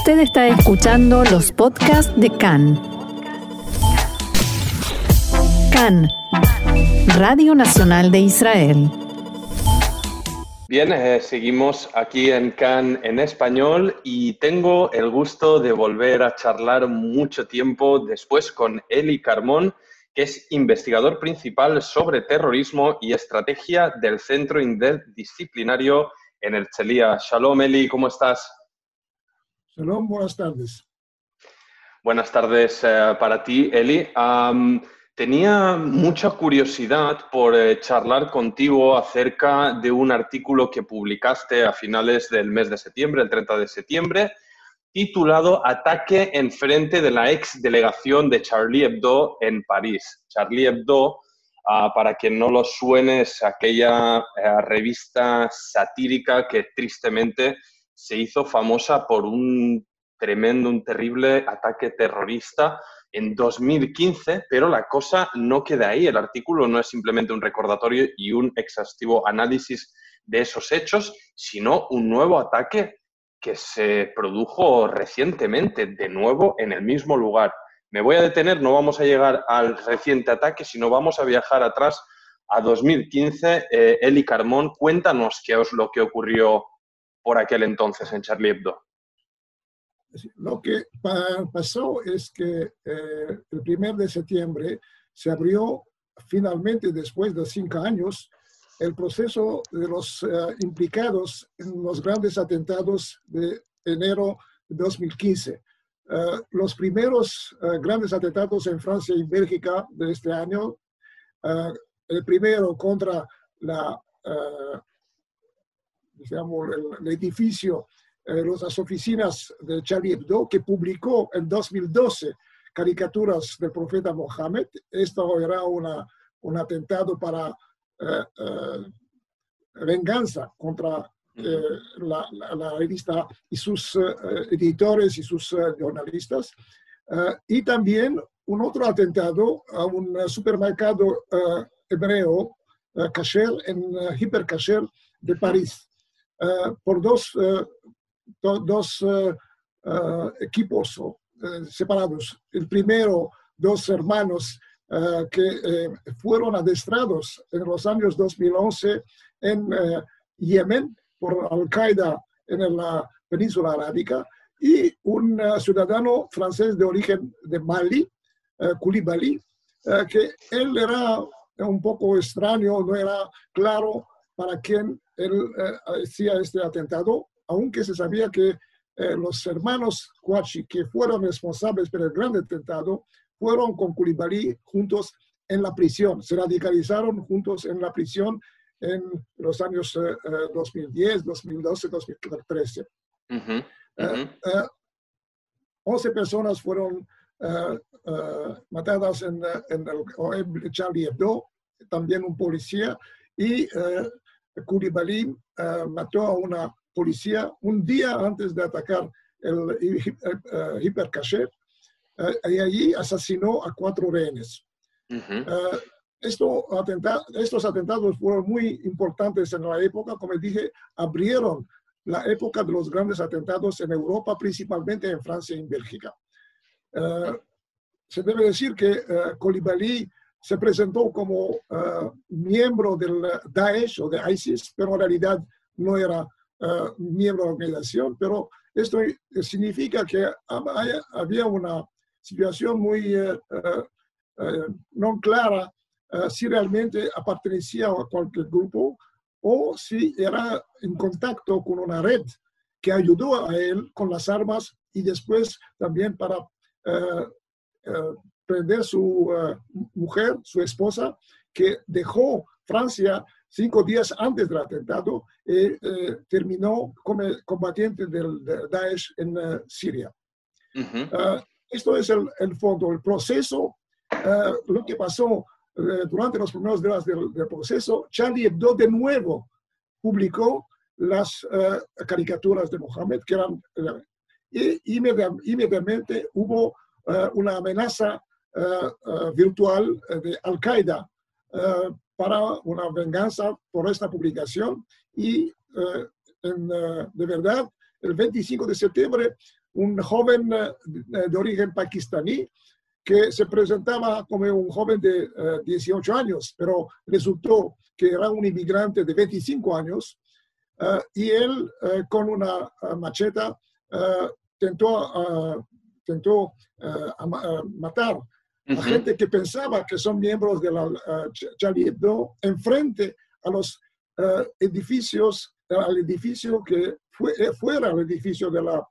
Usted está escuchando los podcasts de CAN. CAN, Radio Nacional de Israel. Bien, eh, seguimos aquí en CAN en español y tengo el gusto de volver a charlar mucho tiempo después con Eli Carmón, que es investigador principal sobre terrorismo y estrategia del Centro Interdisciplinario en el Chelía. Shalom, Eli, ¿cómo estás? Shalom, buenas tardes. Buenas tardes eh, para ti, Eli. tenía mucha curiosidad por eh, charlar contigo acerca de un artículo que publicaste a finales del mes de septiembre, el 30 de septiembre, titulado Ataque en frente de la ex delegación de Charlie Hebdo en París. Charlie Hebdo, ah, para quien no lo suene, es aquella eh, revista satírica que tristemente se hizo famosa por un tremendo, un terrible ataque terrorista en 2015, pero la cosa no queda ahí. El artículo no es simplemente un recordatorio y un exhaustivo análisis de esos hechos, sino un nuevo ataque que se produjo recientemente, de nuevo en el mismo lugar. Me voy a detener, no vamos a llegar al reciente ataque, sino vamos a viajar atrás a 2015. Eh, Eli Carmón, cuéntanos qué es lo que ocurrió por aquel entonces en Charlie Hebdo? Lo que pasó es que eh, el primer de septiembre se abrió finalmente, después de cinco años, el proceso de los eh, implicados en los grandes atentados de enero de 2015. Eh, los primeros grandes atentados en Francia y Bélgica de este año, el primero contra la digamos, el, edificio, eh, las oficinas de Charlie Hebdo, que publicó en 2012 caricaturas del profeta Mohammed. Esto era una, un atentado para eh, eh, venganza contra la, la, revista y sus editores y sus jornalistas. y también un otro atentado a un supermercado hebreo, Kasher, en Hiper Kasher de París. Eh, por dos, eh, dos eh, equipos separados. El primero, dos hermanos que fueron adestrados en los años 2011 en Yemen por Al-Qaeda en la península arábica y un ciudadano francés de origen de Mali, Koulibaly, que él era un poco extraño, no era claro para quién él eh, hacía este atentado, aunque se sabía que eh, los hermanos Huachi, que fueron responsables por el gran atentado, fueron con Koulibaly juntos en la prisión, se radicalizaron juntos en la prisión en los años 2010, 2012, 2013. 11 personas fueron eh, matadas en, en, el Charlie Hebdo, también un policía, y Koulibaly uh, mató a una policía un día antes de atacar el, hipercacher uh, y allí asesinó a cuatro rehenes. Uh, esto, estos atentados fueron muy importantes en la época, como dije, abrieron la época de los grandes atentados en Europa, principalmente en Francia y en Bélgica. se debe decir que Koulibaly se presentó como uh, miembro del Daesh o de ISIS, pero en realidad no era uh, miembro de la organización, pero esto significa que había una situación muy uh, no clara si realmente pertenecía a cualquier grupo o si era en contacto con una red que ayudó a él con las armas y después también para prender su eh, mujer, su esposa, que dejó Francia cinco días antes del atentado y eh, terminó como combatiente del, Daesh en eh, Siria. esto es el, el, fondo, el proceso, lo que pasó durante los primeros días del, proceso, Charlie Hebdo de nuevo publicó las caricaturas de Mohammed, que eran, y inmediatamente hubo una amenaza eh, eh, virtual eh, de Al-Qaeda para una venganza por esta publicación. Y de verdad el 25 de septiembre un joven de origen pakistaní que se presentaba como un joven de 18 años, pero resultó que era un inmigrante de 25 años y él con una macheta tentó, tentó matar a gente que pensaba que son miembros de la uh, Charlie Hebdo enfrente a los edificios, al edificio que fue, eh, fuera el edificio de la,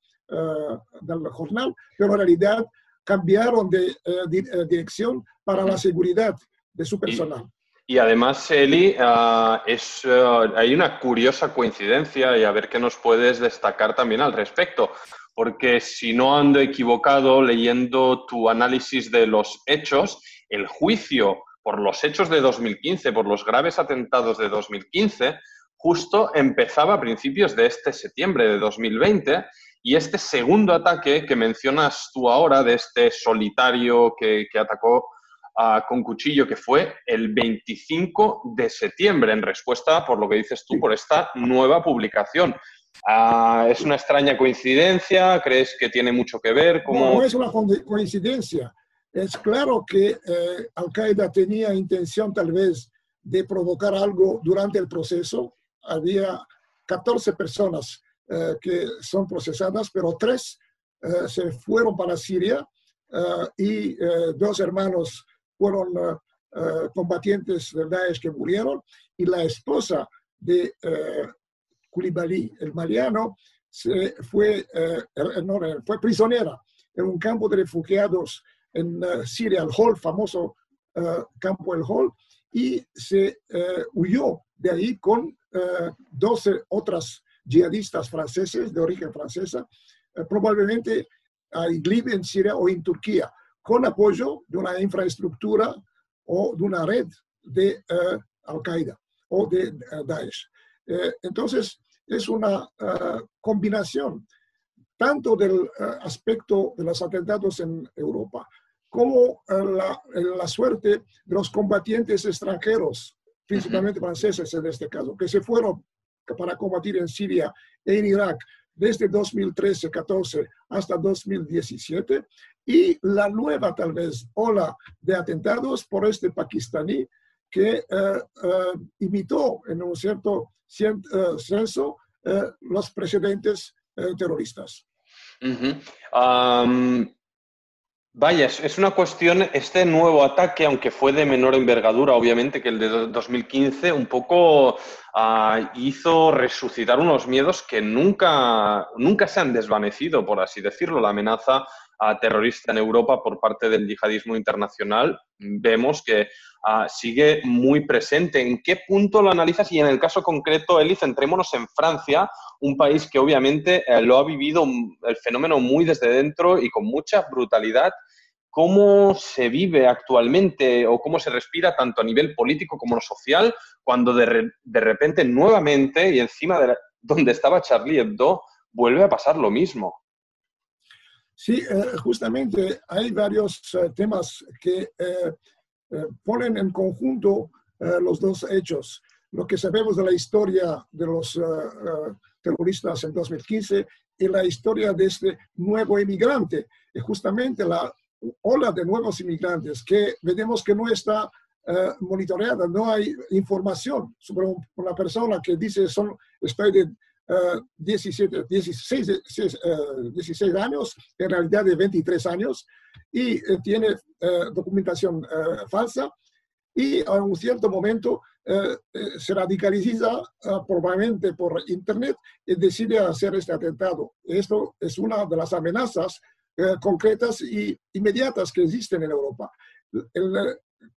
del jornal, pero en realidad cambiaron de, de dirección para la seguridad de su personal. Y además, Eli, ah, es, ah, hay una curiosa coincidencia y a ver qué nos puedes destacar también al respecto. Porque si no ando equivocado leyendo tu análisis de los hechos, el juicio por los hechos de 2015, por los graves atentados de 2015, justo empezaba a principios de este septiembre de 2020 y este segundo ataque que mencionas tú ahora, de este solitario que, que atacó con cuchillo, que fue el 25 de septiembre, en respuesta, por lo que dices tú, por esta nueva publicación. Ah, ¿Es una extraña coincidencia? ¿Crees que tiene mucho que ver? No, es una coincidencia. Es claro que eh, Al-Qaeda tenía intención tal vez de provocar algo durante el proceso. Había 14 personas eh, que son procesadas, pero tres eh, se fueron para Siria y dos hermanos fueron eh, eh, combatientes del Daesh que murieron y la esposa de uh, el mariano, se fue, fue prisionera en un campo de refugiados en Siria, el Hol, famoso campo El Hol, y se huyó de ahí con 12 otras yihadistas franceses de origen francesa, probablemente a Idlib en Siria o en Turquía con apoyo de una infraestructura o de una red de eh, Al-Qaeda o de eh, Daesh. Eh, entonces, es una combinación tanto del aspecto de los atentados en Europa como la, la, suerte de los combatientes extranjeros, principalmente franceses en este caso, que se fueron para combatir en Siria e en Irak desde 2013-14 hasta 2017 y la nueva tal vez ola de atentados por este pakistaní que eh, eh, imitó en un cierto uh, senso los precedentes terroristas. Vaya, es una cuestión, este nuevo ataque, aunque fue de menor envergadura, obviamente, que el de 2015, un poco ah, hizo resucitar unos miedos que nunca, nunca se han desvanecido, por así decirlo. La amenaza terrorista en Europa por parte del yihadismo internacional, vemos que ah, sigue muy presente. ¿En qué punto lo analizas? Y en el caso concreto, Eli, centrémonos en Francia, un país que obviamente eh, lo ha vivido el fenómeno muy desde dentro y con mucha brutalidad. ¿Cómo se vive actualmente o cómo se respira tanto a nivel político como social cuando de, repente nuevamente y encima de donde estaba Charlie Hebdo vuelve a pasar lo mismo? Sí, eh, justamente hay varios eh, temas que ponen en conjunto los dos hechos. Lo que sabemos de la historia de los terroristas en 2015 y la historia de este nuevo inmigrante. Y justamente la ola de nuevos inmigrantes que vemos que no está eh, monitoreada, no hay información sobre una persona que dice son, estoy de 17, 16, 16, años, en realidad de 23 años, y eh, tiene eh, documentación falsa, y a un cierto momento eh, eh, se radicaliza probablemente por Internet y decide hacer este atentado. Esto es una de las amenazas eh, concretas y inmediatas que existen en Europa.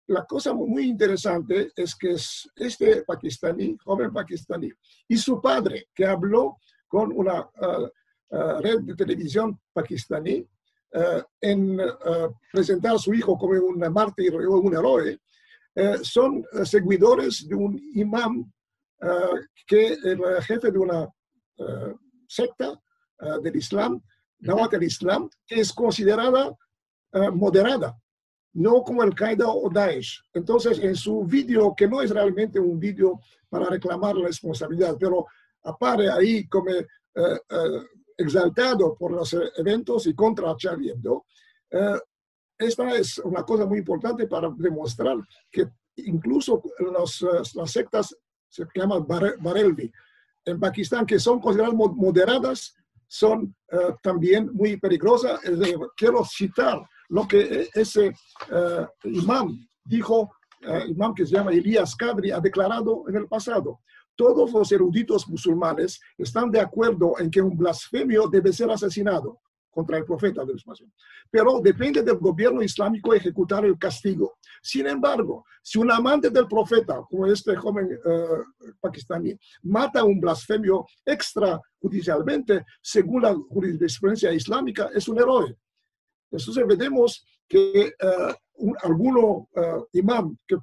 la cosa muy interesante es que este pakistaní, joven pakistaní, y su padre, que habló con una ah, ah, red de televisión pakistaní, en presentar a su hijo como un mártir o un héroe, eh, son eh, seguidores de un imán eh, que es el jefe de una secta del Islam, Nawat al-Islam, que es considerada moderada, no como Al-Qaeda o Daesh. Entonces, en su vídeo, que no es realmente un vídeo para reclamar la responsabilidad, pero apare ahí como exaltado por los eventos y contra Charlie Hebdo. esta es una cosa muy importante para demostrar que incluso los, las sectas se llaman Barelvi en Pakistán, que son consideradas moderadas, son también muy peligrosas. quiero citar lo que ese imán dijo imam que se llama Elías Kadri ha declarado en el pasado. Todos los eruditos musulmanes están de acuerdo en que un blasfemio debe ser asesinado contra el profeta de la Pero depende del gobierno islámico ejecutar el castigo. Sin embargo, si un amante del profeta, como este joven uh, pakistaní, mata un blasfemio extrajudicialmente, según la jurisprudencia islámica, es un héroe. Entonces vemos que uh, un, alguno imam que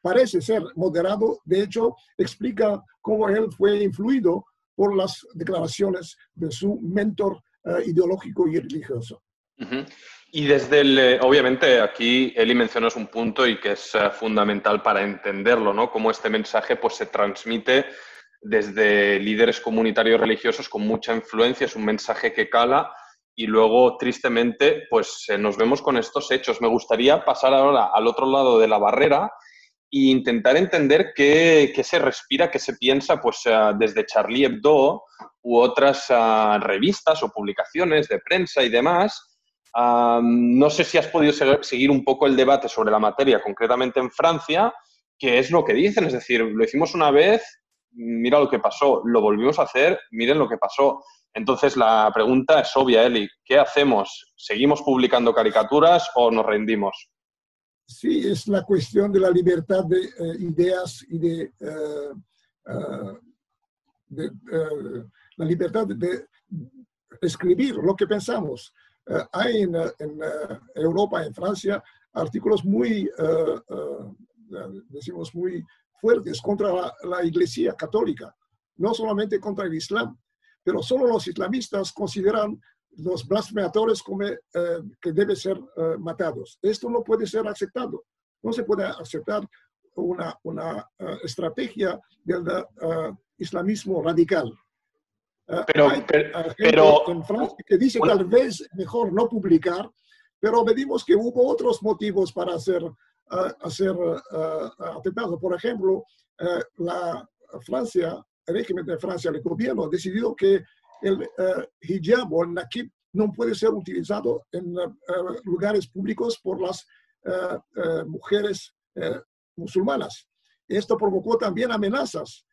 parece ser moderado, de hecho, explica cómo él fue influido por las declaraciones de su mentor uh, ideológico y religioso. Uh -huh. Y desde el, eh, obviamente aquí Eli mencionó un punto y que es uh, fundamental para entenderlo, ¿no? Cómo este mensaje pues se transmite desde líderes comunitarios religiosos con mucha influencia, es un mensaje que cala y luego, tristemente, pues eh, nos vemos con estos hechos. Me gustaría pasar ahora al otro lado de la barrera intentar entender qué, qué se respira, qué se piensa pues, uh, desde Charlie Hebdo u otras uh, revistas o publicaciones de prensa y demás. No sé si has podido seguir un poco el debate sobre la materia, concretamente en Francia, qué es lo que dicen. Es decir, lo hicimos una vez, mira lo que pasó, lo volvimos a hacer, miren lo que pasó. Entonces la pregunta es obvia, Eli. ¿Qué hacemos? ¿Seguimos publicando caricaturas o nos rendimos? Sí, es la cuestión de la libertad de uh, ideas y de, uh, de la libertad de escribir lo que pensamos. hay en, en Europa, en Francia, artículos muy, decimos, muy fuertes contra la, la Iglesia católica, no solamente contra el Islam, pero solo los islamistas consideran los blasfemadores como eh, que deben ser eh, matados. Esto no puede ser aceptado. No se puede aceptar una, una uh, estrategia del uh, islamismo radical. Uh, pero, hay, pero, pero, en Francia que dice bueno. tal vez mejor no publicar, pero vimos que hubo otros motivos para hacer, hacer atentado. Por ejemplo, la Francia el régimen de Francia, el gobierno, ha decidido que el uh, hijab o el nakib no puede ser utilizado en uh, lugares públicos por las uh, mujeres musulmanas. Esto provocó también amenazas.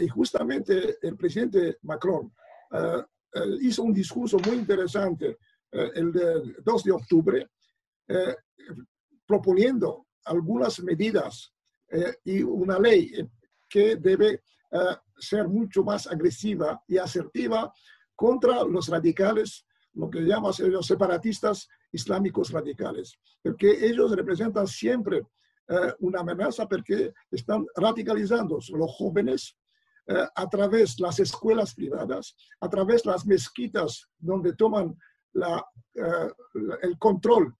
y justamente el presidente Macron hizo un discurso muy interesante el de 2 de octubre, proponiendo algunas medidas y una ley que debe ser mucho más agresiva y asertiva contra los radicales, lo que llaman los separatistas islámicos radicales, porque ellos representan siempre uh, una amenaza porque están radicalizando los jóvenes uh, a través de las escuelas privadas, a través de las mezquitas donde toman la, el control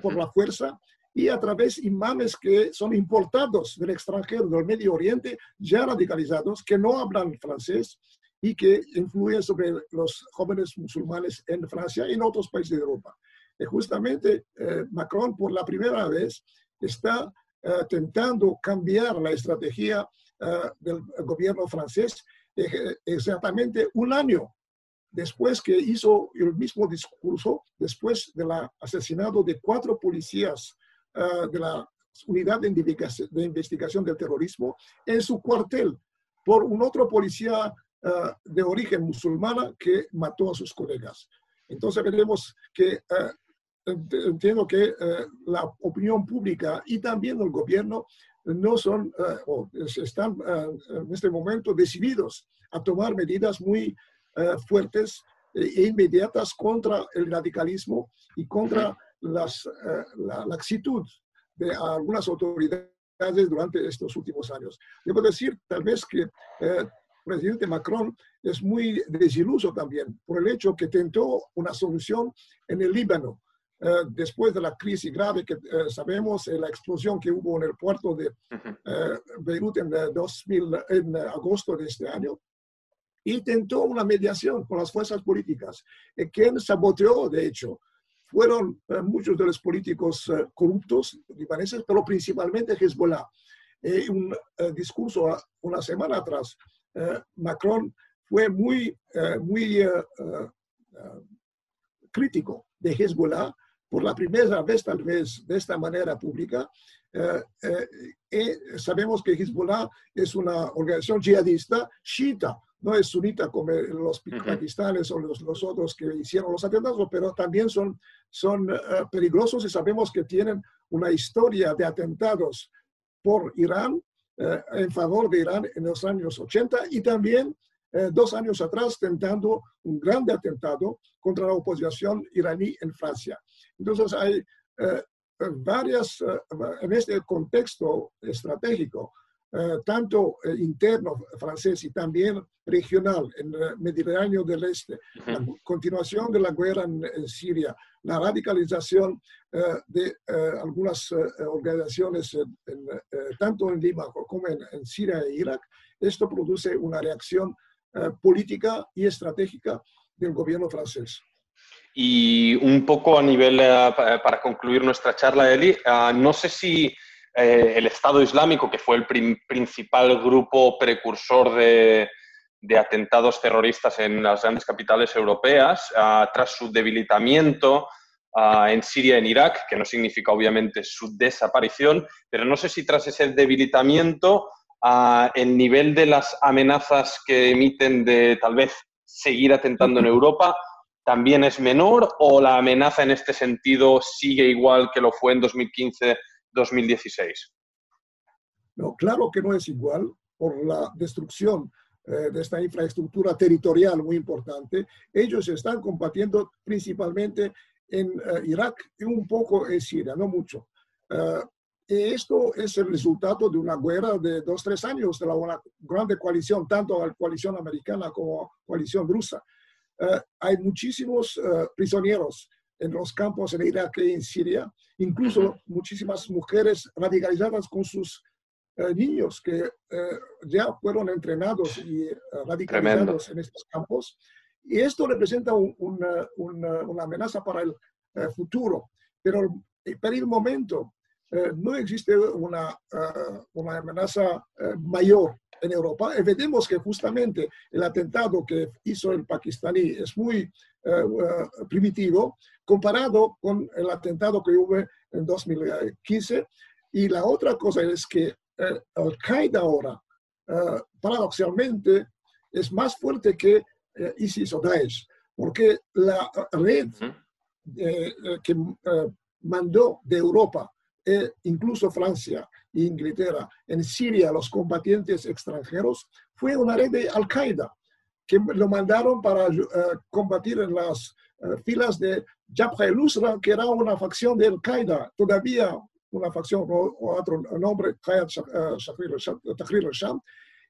por la fuerza y a través imanes que son importados del extranjero, del Medio Oriente, ya radicalizados, que no hablan francés y que influyen sobre los jóvenes musulmanes en Francia y en otros países de Europa. Y justamente eh, Macron, por la primera vez, está eh, tentando cambiar la estrategia eh, del gobierno francés exactamente un año después que hizo el mismo discurso, después del asesinato de cuatro policías uh, de la Unidad de Investigación, de Investigación, del Terrorismo en su cuartel por un otro policía uh, de origen musulmana que mató a sus colegas. Entonces veremos que uh, entiendo que la opinión pública y también el gobierno no son o están en este momento decididos a tomar medidas muy fuertes e inmediatas contra el radicalismo y contra las, uh, la laxitud de algunas autoridades durante estos últimos años. Debo decir, tal vez que el eh, presidente Macron es muy desiluso también por el hecho que tentó una solución en el Líbano. Uh, después de la crisis grave que uh, sabemos, la explosión que hubo en el puerto de Beirut en, 2000, en agosto de este año, intentó una mediación con las fuerzas políticas. Y quien saboteó, de hecho, fueron eh, muchos de los políticos eh, corruptos libaneses, pero principalmente Hezbollah. En un eh, discurso una semana atrás, Macron fue muy, muy crítico de Hezbollah por la primera vez, tal vez, de esta manera pública. sabemos que Hezbollah es una organización jihadista chiita, no es sunita como los pakistanes o los, otros que hicieron los atentados, pero también son, son eh, peligrosos y sabemos que tienen una historia de atentados por Irán, eh, en favor de Irán en los años 80 y también eh, dos años atrás tentando un grande atentado contra la oposición iraní en Francia. Entonces hay varias, en este contexto estratégico, eh, tanto eh, interno francés y también regional en el Mediterráneo del Este, la continuación de la guerra en, Siria, la radicalización eh, de algunas organizaciones tanto en Lima como en, Siria e Irak, esto produce una reacción política y estratégica del gobierno francés. Y un poco a nivel, para concluir nuestra charla, Eli, no sé si eh, el Estado Islámico, que fue el principal grupo precursor de, atentados terroristas en las grandes capitales europeas, ah, tras su debilitamiento ah, en Siria y en Irak, que no significa obviamente su desaparición, pero no sé si tras ese debilitamiento ah, el nivel de las amenazas que emiten de tal vez seguir atentando en Europa también es menor o la amenaza en este sentido sigue igual que lo fue en 2015 2016? No, claro que no es igual por la destrucción eh, de esta infraestructura territorial muy importante. Ellos están combatiendo principalmente en eh, Irak y un poco en Siria, no mucho. Uh, esto es el resultado de una guerra de dos, tres años de la una grande coalición, tanto la coalición americana como la coalición rusa. hay muchísimos prisioneros en los campos en Irak y en Siria, incluso muchísimas mujeres radicalizadas con sus eh, niños que eh, ya fueron entrenados y eh, radicalizados en estos campos. Y esto representa una, una, amenaza para el futuro, pero para el momento no existe una, una amenaza mayor en Europa. Y vemos que justamente el atentado que hizo el pakistaní es muy primitivo, comparado con el atentado que hubo en 2015. Y la otra cosa es que eh, Al-Qaeda ahora, eh, paradoxalmente, es más fuerte que eh, ISIS o Daesh, porque la red que mandó de Europa, e incluso Francia e Inglaterra, en Siria los combatientes extranjeros, fue una red de Al-Qaeda que lo mandaron para combatir en las filas de Jabha el-Nusra, que era una facción de Al-Qaeda, todavía una facción o, otro nombre, Hayat Tahrir al-Sham.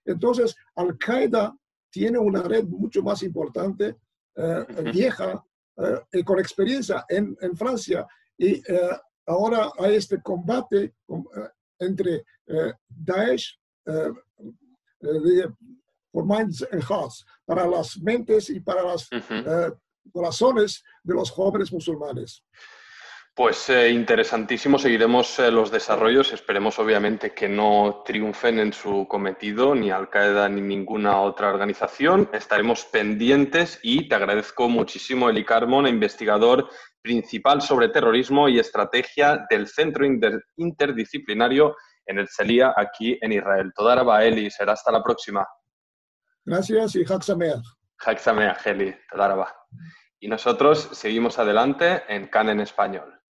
Entonces, Al-Qaeda tiene una red mucho más importante, eh, vieja, eh, y con experiencia en, en Francia. Y eh, ahora hay este combate entre Daesh por minds and hearts, para las mentes y para las corazones de los jóvenes musulmanes. Pues eh, interesantísimo, seguiremos eh, los desarrollos, esperemos obviamente que no triunfen en su cometido ni Al-Qaeda ni ninguna otra organización, estaremos pendientes y te agradezco muchísimo Eli Carmon, investigador principal sobre terrorismo y estrategia del Centro Interdisciplinario en el CELIA aquí en Israel. Toda Eli, será hasta la próxima. Gracias y Hak Hak Eli, Todaraba. Y nosotros seguimos adelante en CAN en español.